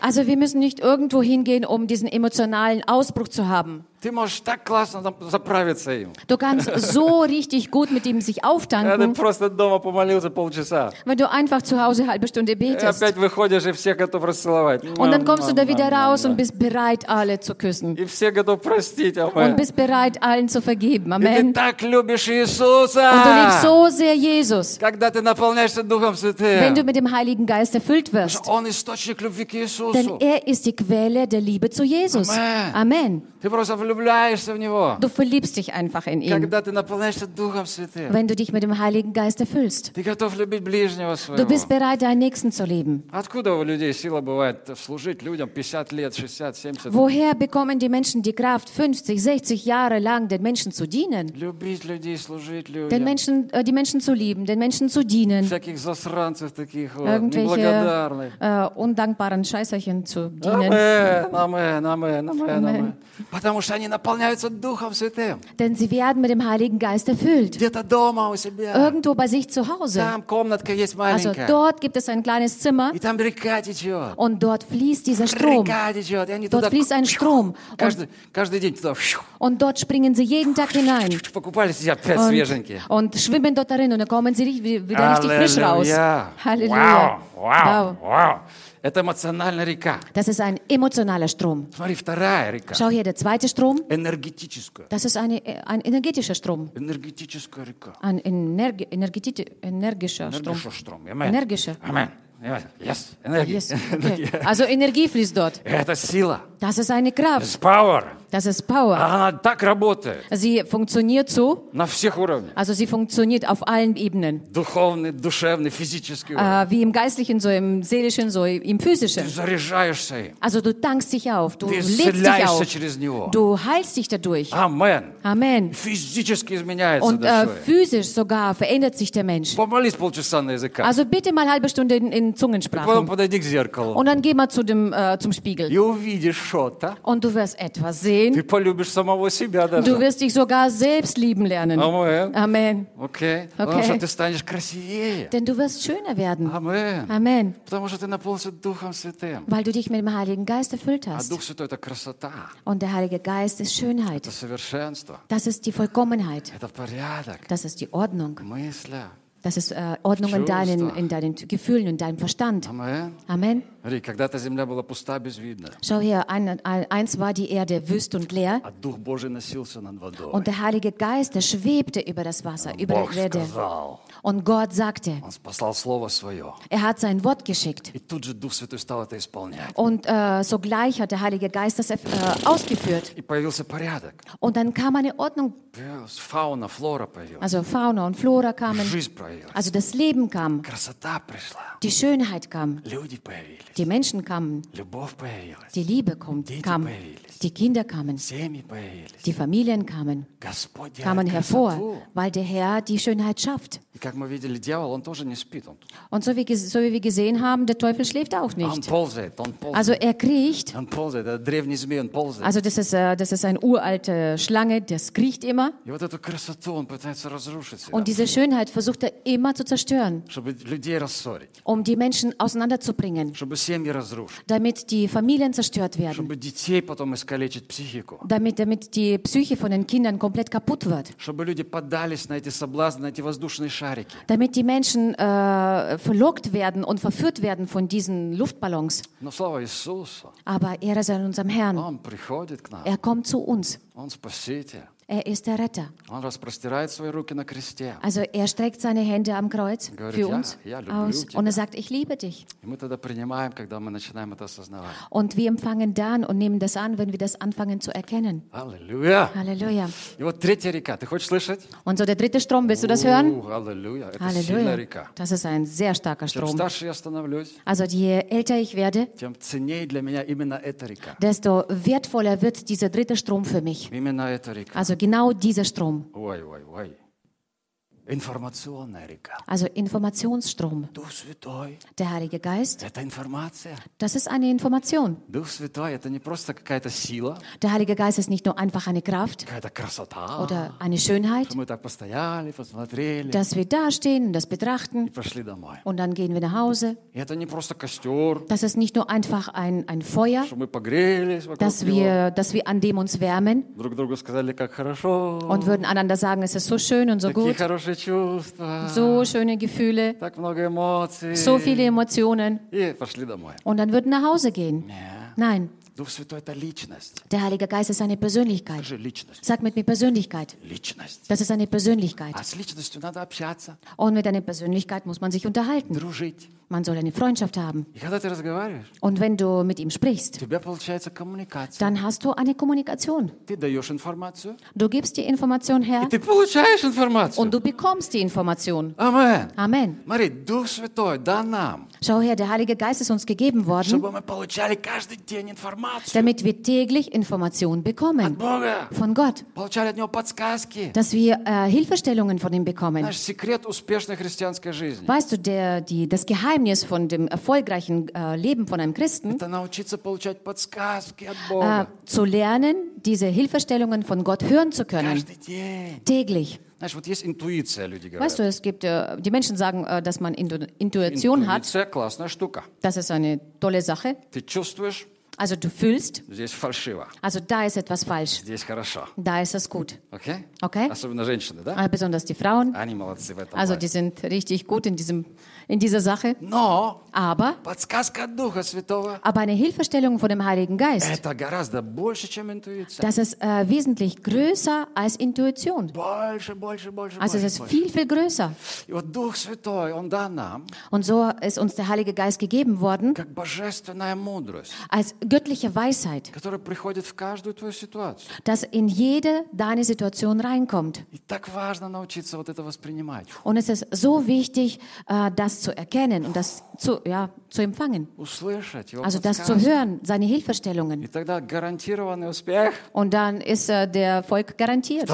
Also wir müssen nicht irgendwo hingehen, um diesen emotionalen Ausbruch zu haben.
Ты можешь так классно там заправиться им.
Du kannst so <laughs> richtig gut mit ihm sich
Когда ты
auftanken,
просто дома помолился полчаса.
wenn du einfach zu Hause eine halbe Stunde
И
betest.
опять выходишь, и всех готов расцеловать.
Und dann kommst du da wieder raus und bist bereit, alle zu küssen.
И все готов простить.
Und
Амен.
bist bereit, allen zu vergeben.
И ты
Amen.
так любишь
Und du liebst
Иисуса.
so sehr Jesus.
Когда ты наполняешься Духом
Wenn du
Святым.
mit dem Heiligen Geist erfüllt wirst.
Он источник любви к
Denn
Иисусу.
er ist die Quelle der Liebe zu Jesus.
Amen.
Amen.
Ты просто влюбляешься в Него.
Du verliebst dich einfach in ihn,
Когда ты наполняешься Духом Святым.
wenn du dich mit dem Heiligen Geist erfüllst.
Ты готов любить ближнего
Du
своего.
bist bereit, deinen Nächsten zu lieben.
Откуда у людей сила бывает служить людям 50 лет, 60, 70?
Woher bekommen die Menschen die Kraft, 50, 60 Jahre lang den Menschen zu dienen?
Любить людей, служить
Den
людям.
Menschen, äh, die Menschen zu lieben, den Menschen zu dienen,
Всяких засранцев таких вот,
irgendwelche
неблагодарных.
äh, undankbaren Scheißerchen zu dienen.
Амен, амен, амен, амен, амен. Потому что
denn sie werden mit dem Heiligen Geist erfüllt. Irgendwo bei sich zu Hause. Also dort gibt es ein kleines Zimmer. Und dort fließt dieser Strom. Dort fließt ein Strom. Und, und dort springen sie jeden Tag hinein. Und, und schwimmen dort darin und dann kommen sie wieder richtig frisch raus.
Halleluja. Wow, wow, wow. Это эмоциональная река.
Das ist ein emotionaler Strom.
Смотри, вторая река.
Schau hier, der zweite Strom,
Энергетическая.
das ist eine, äh, ein energetischer Strom.
Энергетическая река.
Ein energi energeti energischer Strom.
Energischer Strom. Amen.
Energischer.
Amen. Yes. Энергия.
Yes. Okay. <laughs> Also Energie fließt dort.
Это сила.
Das ist eine Kraft.
Это power.
Das ist Power.
Она так работает
Sie funktioniert so,
на всех уровнях.
also sie funktioniert auf allen Ebenen.
Духовный, душевный, физический уровень.
Äh, wie im Geistlichen, so im Seelischen, so im
Ты
Physischen.
заряжаешься им.
Also du tankst dich auf, du
Ты
lädst dich
исцеляешься
auf,
через него.
du heilst dich dadurch.
Амен.
Amen.
Физически изменяется
Und äh,
душой.
physisch sogar verändert sich der Mensch.
Помолись полчаса на языках.
Also bitte mal halbe Stunde in, in
Потом
Zungensprachen.
подойди к зеркалу.
Und dann geh mal zu dem, äh, zum Spiegel.
И увидишь что-то.
Und du wirst etwas
Ты
sehen.
полюбишь самого себя
Du
даже.
wirst dich sogar selbst lieben lernen.
Амен.
Amen.
Окей. Потому
Окей.
что ты станешь красивее.
Denn du wirst schöner werden.
Амен.
Amen.
Потому что ты наполнился Духом Святым.
Weil du dich mit dem Heiligen Geist erfüllt
А
hast.
Дух Святой – это красота,
Und der Heilige Geist ist Schönheit.
это совершенство,
Das ist die Vollkommenheit.
это порядок,
Das ist die Ordnung.
мысля.
Das ist äh, Ordnung in deinen, in deinen Gefühlen, in deinem Verstand.
Амен.
Amen.
Смотри, когда-то земля была пуста, безвидна,
Schau her, ein, ein, eins war die Erde wüst und leer.
а Дух Божий носился над водой.
Und der Heilige Geist, der schwebte über das Wasser, über
Бог
die Erde.
сказал,
Und Gott sagte,
Он послал Слово Свое.
er hat sein Wort geschickt.
И тут же Дух Святой стал это исполнять.
Und äh, sogleich hat der Heilige Geist das äh, ausgeführt.
И появился порядок.
Und dann kam eine Ordnung, also Fauna und Flora kamen. Also das Leben kam. Die Schönheit kam. Die Menschen kamen. Die Liebe kam. Die Kinder kamen. Die Familien kamen. Kamen hervor, weil der Herr die Schönheit schafft. Und so wie, so wie wir gesehen haben, der Teufel schläft auch nicht. Also er kriecht. Also das ist, äh, das ist eine uralte Schlange, das kriecht immer
И вот эту красоту он пытается разрушить, всегда,
Und diese Schönheit versucht er immer zu zerstören,
чтобы людей рассорить,
um die Menschen auseinanderzubringen,
чтобы семьи разрушить,
damit die Familien zerstört werden,
чтобы детей потом искалечить психику,
damit, damit die Psyche von den Kindern komplett kaputt wird,
чтобы люди поддались на эти соблазны, на эти воздушные шарики.
damit die Menschen äh, verlockt werden und verführt werden von diesen Luftballons.
Но слава Иисусу,
Aber Ehre sei unserem Herrn.
Он приходит к нам,
Er kommt zu uns.
Он Спаситель.
Er ist der Retter.
Он распростирает свои руки на кресте.
Also er streckt seine Hände am Kreuz
Говорит,
für
«Я-
uns
я люблю
aus
тебя».
und er sagt, ich liebe dich.
И мы тогда принимаем, когда мы начинаем это осознавать.
Und wir empfangen dann und nehmen das an, wenn wir das anfangen zu erkennen.
Аллилуйя!
Halleluja.
И вот третья река. Ты хочешь слышать?
Und so der dritte Strom, willst du das hören?
Ух, Аллилуйя! Это сильная
Halleluja.
река.
Das ist ein sehr starker
Чем
Strom.
старше я становлюсь,
Also je älter ich werde,
тем ценнее для меня именно эта река.
desto wertvoller wird dieser dritte Strom für mich.
Именно эта река.
Also genau dieser Strom.
Oi, oi, oi.
Also Informationsstrom. Der Heilige Geist. Das ist eine Information. Der Heilige Geist ist nicht nur einfach eine Kraft oder eine Schönheit, dass wir dastehen und das betrachten und dann gehen wir nach Hause. Das ist nicht nur einfach ein, ein Feuer, dass wir, dass wir an dem uns wärmen und würden einander sagen, es ist so schön und so gut.
хорошие чувства,
so schöne Gefühle,
так много эмоций.
so viele Emotionen
И пошли домой.
und dann würden nach Hause gehen.
Не.
Nein, Der Heilige Geist ist eine Persönlichkeit. Sag mit mir Persönlichkeit. Das ist eine Persönlichkeit. Und mit einer Persönlichkeit muss man sich unterhalten. Man soll eine Freundschaft haben. Und wenn du mit ihm sprichst, dann hast du eine Kommunikation. Du gibst die Information her. Und du bekommst die Information. Amen.
Amen.
Schau her, der Heilige Geist ist uns gegeben worden damit wir täglich Informationen bekommen von Gott, dass wir äh, Hilfestellungen von ihm bekommen. Weißt du, der, die, das Geheimnis von dem erfolgreichen äh, Leben von einem Christen, äh, zu lernen, diese Hilfestellungen von Gott hören zu können, täglich. Weißt du, es gibt, äh, die Menschen sagen, äh, dass man Intuition hat. Das ist eine tolle Sache.
Ты чувствуешь,
Also du fühlst,
здесь фальшиво,
also da ist etwas falsch,
здесь хорошо.
da ist es gut.
Окей?
Okay?
Особенно женщины, да?
Äh, besonders die Frauen,
Они молодцы в этом
also
плане.
die sind richtig gut in, diesem, in dieser Sache.
Но
Aber,
подсказка от Духа Святого
aber eine Hilfestellung von dem Heiligen Geist,
Это гораздо больше, чем интуиция.
das ist äh, wesentlich größer als Intuition.
Больше, больше, больше,
Also es
больше,
ist
больше.
viel, viel größer.
И вот Дух Святой, Он дан нам,
Und so ist uns der Heilige Geist gegeben worden
как божественная мудрость,
als göttliche Weisheit,
которая приходит в каждую твою ситуацию.
das in jede deine Situation reinkommt.
И так важно научиться вот это воспринимать,
Und es ist so wichtig, äh, das zu erkennen und das zu, ja, zu empfangen. Also das zu hören, seine Hilfestellungen. Und dann ist äh, der
Volk
garantiert.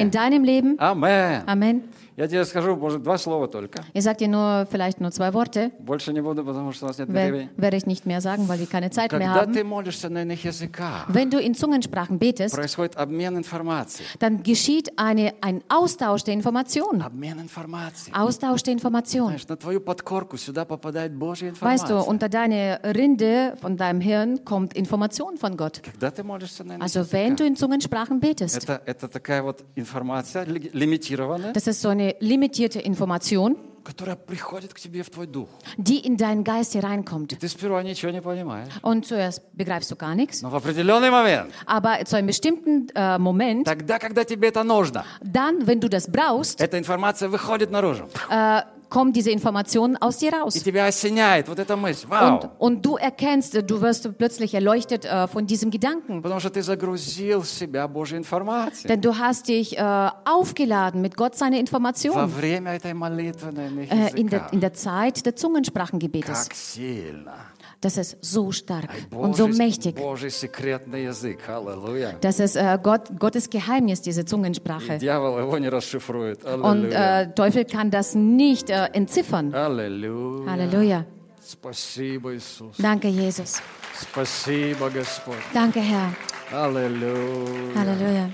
In deinem Leben.
Amen.
Amen.
Я тебе скажу, может, два слова только.
Ich sage dir nur vielleicht nur zwei Worte,
Больше не буду, потому что у нас нет
wer-
времени.
werde ich nicht mehr sagen, weil wir keine Zeit mehr
Когда
haben.
ты молишься на иных языках,
Wenn du in Zungensprachen betest,
происходит обмен информацией.
dann geschieht eine, ein Austausch der Informationen.
Обмен информацией.
Austausch der Informationen.
Знаешь, на твою подкорку сюда попадает Божья
Weißt du,
информация.
unter deine Rinde von deinem Hirn kommt Information von Gott.
Когда ты молишься на иных
Also wenn du
языках,
in Zungensprachen betest,
это, это такая вот информация ли- лимитированная,
das ist so eine limitierte Information,
которая приходит к тебе в твой дух.
die in deinen Geist hereinkommt.
И ты сперва ничего не понимаешь.
Und zuerst begreifst du gar nichts,
Но в определенный момент,
aber zu einem bestimmten äh, Moment,
тогда, когда тебе это нужно,
dann, wenn du das brauchst,
эта информация выходит наружу.
äh, kommt diese Information aus dir
И
raus.
тебя осеняет вот эта мысль. Вау!
Und, und du erkennst, du wirst plötzlich erleuchtet äh, von diesem Gedanken.
Потому что ты загрузил в себя Божью информацию.
Denn du hast dich äh, aufgeladen mit Gott seine
Во
Information
время этой молитвы на иных
äh, in, der,
языках.
in der Zeit des Zungensprachengebetes.
Как сильно.
Das ist so stark und so
Божий,
mächtig.
Божий секретный язык. Аллилуйя.
Das ist äh, Gott, Gottes Geheimnis, diese
И
Zungensprache.
дьявол его не расшифрует.
Und
Аллилуйя.
äh, Teufel kann das nicht äh, entziffern.
Аллилуйя.
Halleluja.
Спасибо, Иисус.
Danke, Jesus.
Спасибо, Господь.
Danke, Herr.
Аллилуйя.
Halleluja.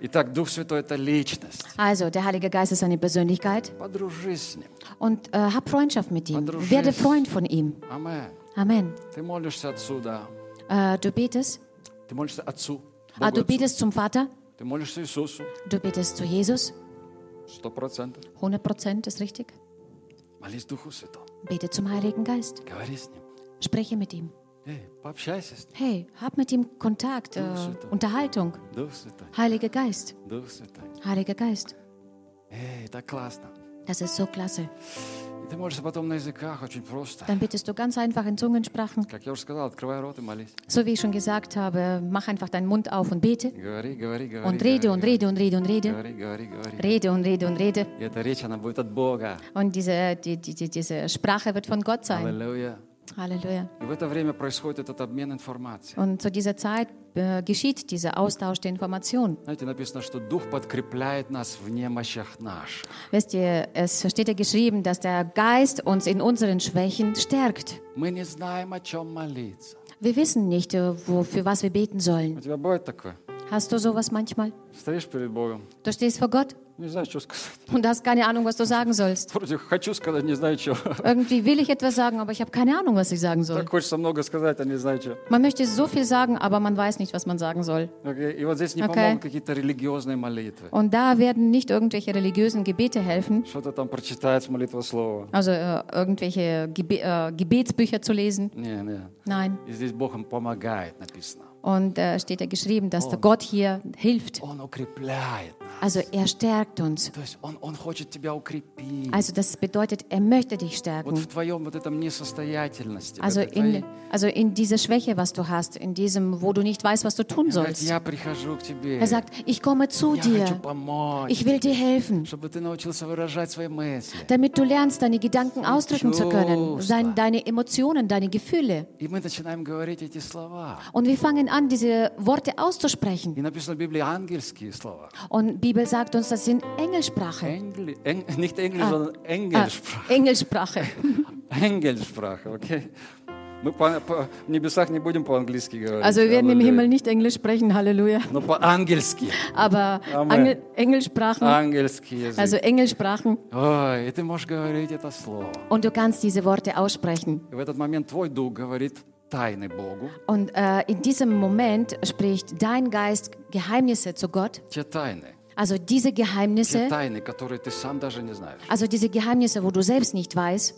Итак, Дух Святой – это личность.
Also, der Heilige Geist ist eine Persönlichkeit
Подружись с Ним.
und äh, hab Freundschaft mit ihm.
Подружись.
Werde Freund von ihm.
Амен.
Amen. Äh, du betest? Ah, du betest zum Vater? Du betest zu Jesus? 100% ist richtig. Bete zum Heiligen Geist. Spreche mit ihm. Hey, hab mit ihm Kontakt, äh, Unterhaltung. Heiliger Geist. Heiliger Geist. Das ist so klasse. Dann betest du ganz einfach in Zungensprachen. So wie ich schon gesagt habe, mach einfach deinen Mund auf und bete. Und rede und rede und rede und rede. Rede und rede und rede. Und diese, die, die, diese Sprache wird von Gott sein. Halleluja.
Halleluja.
Und zu dieser Zeit äh, geschieht dieser Austausch der Informationen. Wisst ihr, es steht ja geschrieben, dass der Geist uns in unseren Schwächen stärkt. Wir wissen nicht, äh, für was wir beten sollen. Hast du sowas manchmal? Du stehst vor Gott.
не знаешь, что сказать.
und hast keine Ahnung, was du sagen sollst.
Вроде хочу сказать, не знаю, что.
Irgendwie will ich etwas sagen, aber ich habe keine Ahnung, was ich sagen soll.
Так хочется много сказать, а не знаю, что.
Man möchte so viel sagen, aber man weiß nicht, was man sagen soll.
Окей? И вот здесь не
Окей.
помогут какие-то религиозные молитвы.
Und da werden nicht irgendwelche religiösen Gebete helfen,
Что-то там прочитать с молитва слова.
also äh, irgendwelche Gebe äh, Gebetsbücher zu lesen.
Не, не.
Nein.
И здесь Бог им помогает, написано.
Und äh, steht ja geschrieben, dass der Gott hier hilft. Also er stärkt uns. Also das bedeutet, er möchte dich stärken. Also in, also in dieser Schwäche, was du hast, in diesem, wo du nicht weißt, was du tun sollst. Er sagt, ich komme zu dir. Ich will dir helfen. Damit du lernst, deine Gedanken ausdrücken zu können, deine Emotionen, deine Gefühle. Und wir fangen an, an, diese Worte auszusprechen.
И написано в Библии ангельские слова.
Und die Bibel sagt uns, das sind Engelsprache.
Engli, eng, nicht Englisch,
Ah.
sondern
Ah,
Engelsprache.
Engelsprache.
Engelsprache, <laughs> окей? Мы по, по- в небесах не будем по-английски говорить.
Also wir werden im
Halleluja.
Himmel nicht Englisch sprechen, Halleluja.
Но по-ангельски.
Aber
Amen.
Angel, Engelsprachen,
Ангельский язык.
also Engelsprachen.
Ой, и ты можешь говорить это слово.
Und du kannst diese Worte aussprechen.
И в этот момент твой дух говорит тайны Богу.
Und äh, in diesem Moment spricht dein Geist Geheimnisse zu Gott.
Те тайны,
Also diese
те
Geheimnisse,
тайны, которые ты сам даже не знаешь.
also diese Geheimnisse, wo du selbst nicht weißt,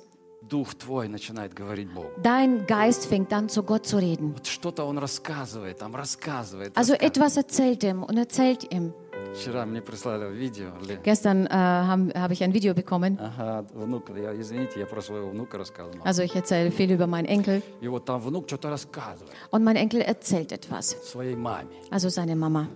Дух твой начинает говорить Богу.
dein Geist fängt an zu Gott zu reden.
Вот что-то он рассказывает, там рассказывает.
Also
рассказывает.
etwas erzählt ihm und erzählt ihm.
Вчера мне прислали видео. Ли-
Gestern äh, habe hab ich ein Video bekommen.
Ага, внук, я, извините, я про своего внука рассказывал.
Also ich erzähle viel über meinen Enkel.
И вот там внук что-то рассказывает
Und mein Enkel erzählt etwas.
своей маме.
Also seine Mama.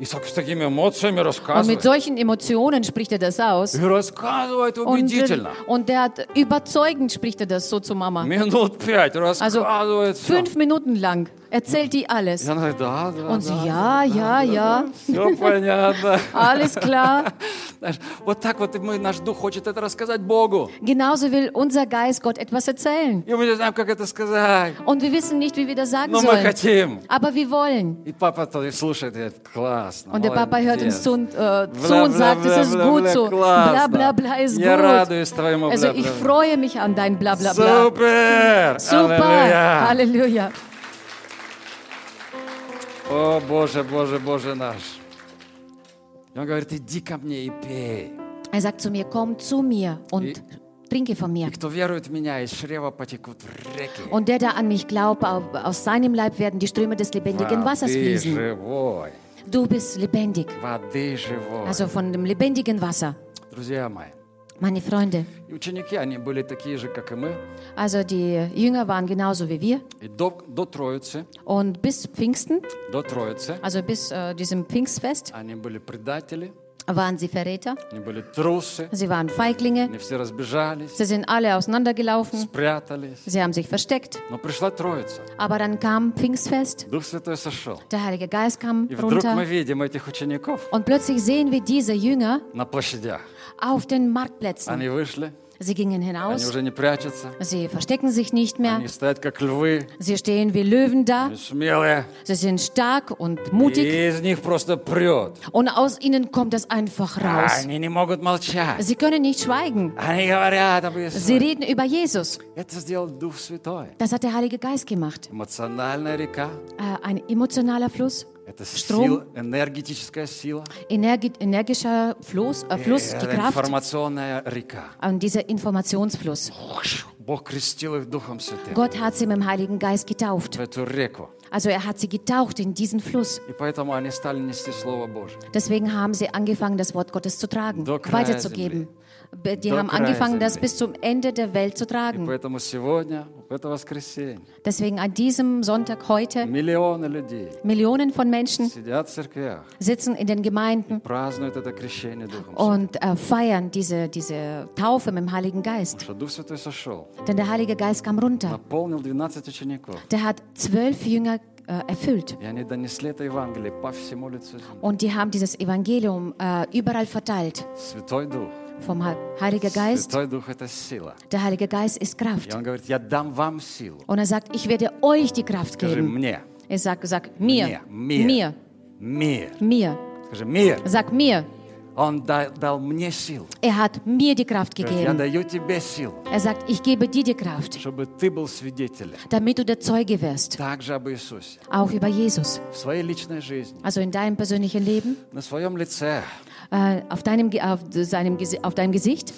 И так, с такими эмоциями
Und mit
рассказывает.
solchen Emotionen spricht er das aus.
И рассказывает
Und,
убедительно.
und der hat überzeugend spricht er das so zu Mama.
Минут пять
Also
рассказывает всё.
fünf Minuten lang erzählt die alles.
И она говорит, да, да,
Und sie,
да,
ja, ja, ja,
все понятно.
alles klar. <laughs>
Знаешь, вот так вот и мы, наш дух хочет это рассказать Богу.
Genauso will unser Geist Gott etwas erzählen.
И мы не знаем, как это сказать.
Und wir wissen nicht, wie wir das sagen
Но мы
sollen.
хотим.
Aber wir wollen.
И папа то и слушает, и говорит, классно,
Und der Papa hört uns
молодец.
zu und, äh, zu
Бла,
und
бла,
sagt,
бла,
es ist
бла,
gut
бла,
so.
классно.
Bla bla bla ist
Я
gut.
радуюсь твоему
Also
бла,
ich
бла.
freue mich an dein bla bla bla.
Супер!
Super.
Аллилуйя!
Halleluja.
О, Боже, Боже, Боже наш. И он говорит, иди ко мне и пей.
Er sagt zu mir, komm zu mir und
И-
trinke von mir.
И кто верует в меня, из чрева потекут реки.
Und der, der an mich glaubt, au- aus seinem Leib werden die Ströme des lebendigen Wassers
Воды
fließen.
живой.
Du bist lebendig.
Воды живой.
Also von dem lebendigen Wasser.
Друзья мои,
Meine Freunde,
и ученики, они были такие же, как и мы.
also die Jünger waren genauso wie wir.
И до, до Троицы,
Und bis Pfingsten,
до Троицы,
also bis äh, diesem Pfingstfest,
они были предатели,
waren sie Verräter.
они были трусы,
Sie waren Feiglinge.
они все разбежались,
Sie sind alle auseinandergelaufen.
спрятались.
Sie haben sich versteckt.
Но пришла Троица,
Aber dann kam Pfingstfest.
Дух Святой сошел.
Der Heilige Geist kam
И вдруг мы
runter.
видим этих учеников
Und plötzlich sehen wir diese Jünger
на площадях.
auf den Marktplätzen.
Они вышли,
Sie gingen
они
hinaus.
уже не прячутся,
Sie verstecken sich nicht mehr.
они стоят как львы,
Sie stehen wie Löwen da.
они смелые.
Sie sind stark und
И
mutig.
из них просто прет.
Und aus ihnen kommt es einfach raus.
Они не могут молчать.
Sie können nicht schweigen.
Они говорят об
Sie
Иисусе.
reden über Jesus.
Это сделал Дух Святой.
Das hat der Heilige Geist gemacht.
Эмоциональная река.
Äh, ein emotionaler Fluss,
Это
Strom.
сила, энергетическая сила.
energi energischer Fluss, äh, Fluss, die
Это
Kraft
информационная река.
und dieser Informationsfluss.
Бог крестил их Духом Святым
Gott hat sie mit dem Heiligen Geist getauft.
в эту реку.
Also er hat sie getaucht in diesen Fluss.
И поэтому они стали нести Слово Божье.
Deswegen haben sie angefangen, das Wort Gottes zu tragen,
До края
weiterzugeben. Be- Die
До
haben
края
angefangen, das
земли.
bis zum Ende der Welt zu
И
tragen.
поэтому сегодня, в это воскресенье
Deswegen an diesem Sonntag heute Millionen von Menschen sitzen in den Gemeinden und äh, feiern diese, diese Taufe mit dem Heiligen Geist. Denn der Heilige Geist kam runter. Der hat zwölf Jünger äh, erfüllt. Und die haben dieses Evangelium äh, überall verteilt vom Heiligen Geist. Der Heilige Geist ist Kraft. Und er sagt, ich werde euch die Kraft geben. Er sagt, sag mir,
mir,
mir, mir. Sag mir. Er hat mir die Kraft gegeben. Er sagt, ich gebe dir die Kraft, damit du der Zeuge wirst. Auch über Jesus. Also in deinem persönlichen Leben. Äh, auf deinem, auf, seinem, auf deinem Gesicht,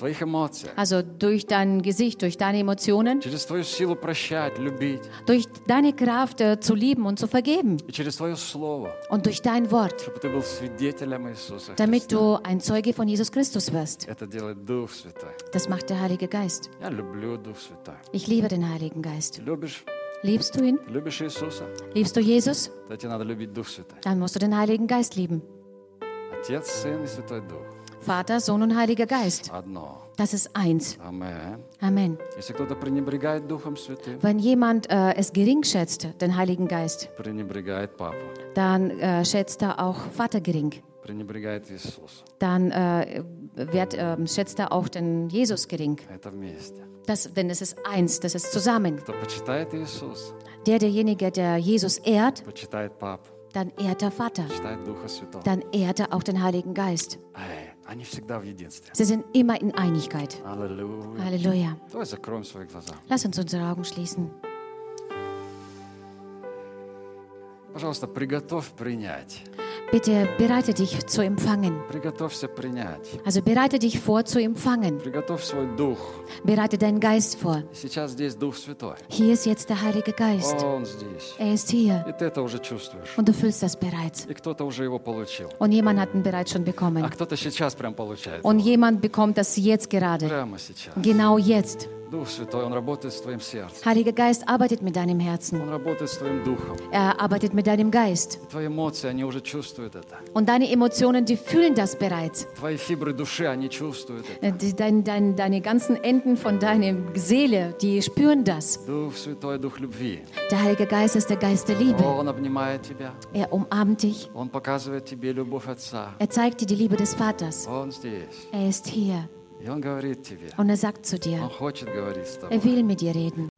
also durch dein Gesicht, durch deine Emotionen, durch deine Kraft äh, zu lieben und zu vergeben? Und durch dein Wort, damit du ein Zeuge von Jesus Christus wirst. Das macht der Heilige Geist. Ich liebe den Heiligen Geist. Liebst du ihn? Liebst du Jesus? Dann musst du den Heiligen Geist lieben. Vater, Sohn und Heiliger Geist. Das ist eins. Amen.
Amen.
Wenn jemand äh, es gering schätzt, den Heiligen Geist, dann äh, schätzt er auch Vater gering. Dann äh, wird, ähm, schätzt er auch den Jesus gering. Das, denn es ist eins, das ist zusammen. Der, derjenige, der Jesus ehrt, dann ehrt er Vater.
почитает Духа Святого.
Dann ehrt er auch den Heiligen Geist.
Эй, они всегда в единстве.
Sie sind immer in Einigkeit.
Аллилуйя.
Halleluja.
Давай закроем свои глаза.
Lass uns unsere Augen schließen.
Пожалуйста, приготовь принять.
Bitte bereite dich zu empfangen. Also bereite dich vor zu empfangen. Bereite deinen Geist vor. Hier ist jetzt der Heilige Geist. Er ist hier. Und du fühlst das bereits. Und jemand hat ihn bereits schon bekommen. Und jemand bekommt das jetzt gerade. Genau jetzt. Heiliger Geist arbeitet mit deinem Herzen. Er arbeitet mit deinem Geist. Und deine Emotionen, die fühlen das bereits. Deine, deine, deine ganzen Enden von deiner Seele, die spüren das. Der Heilige Geist ist der Geist der Liebe. Er umarmt dich. Er zeigt dir die Liebe des Vaters. Er ist hier. Und er sagt zu dir, er will mit dir reden.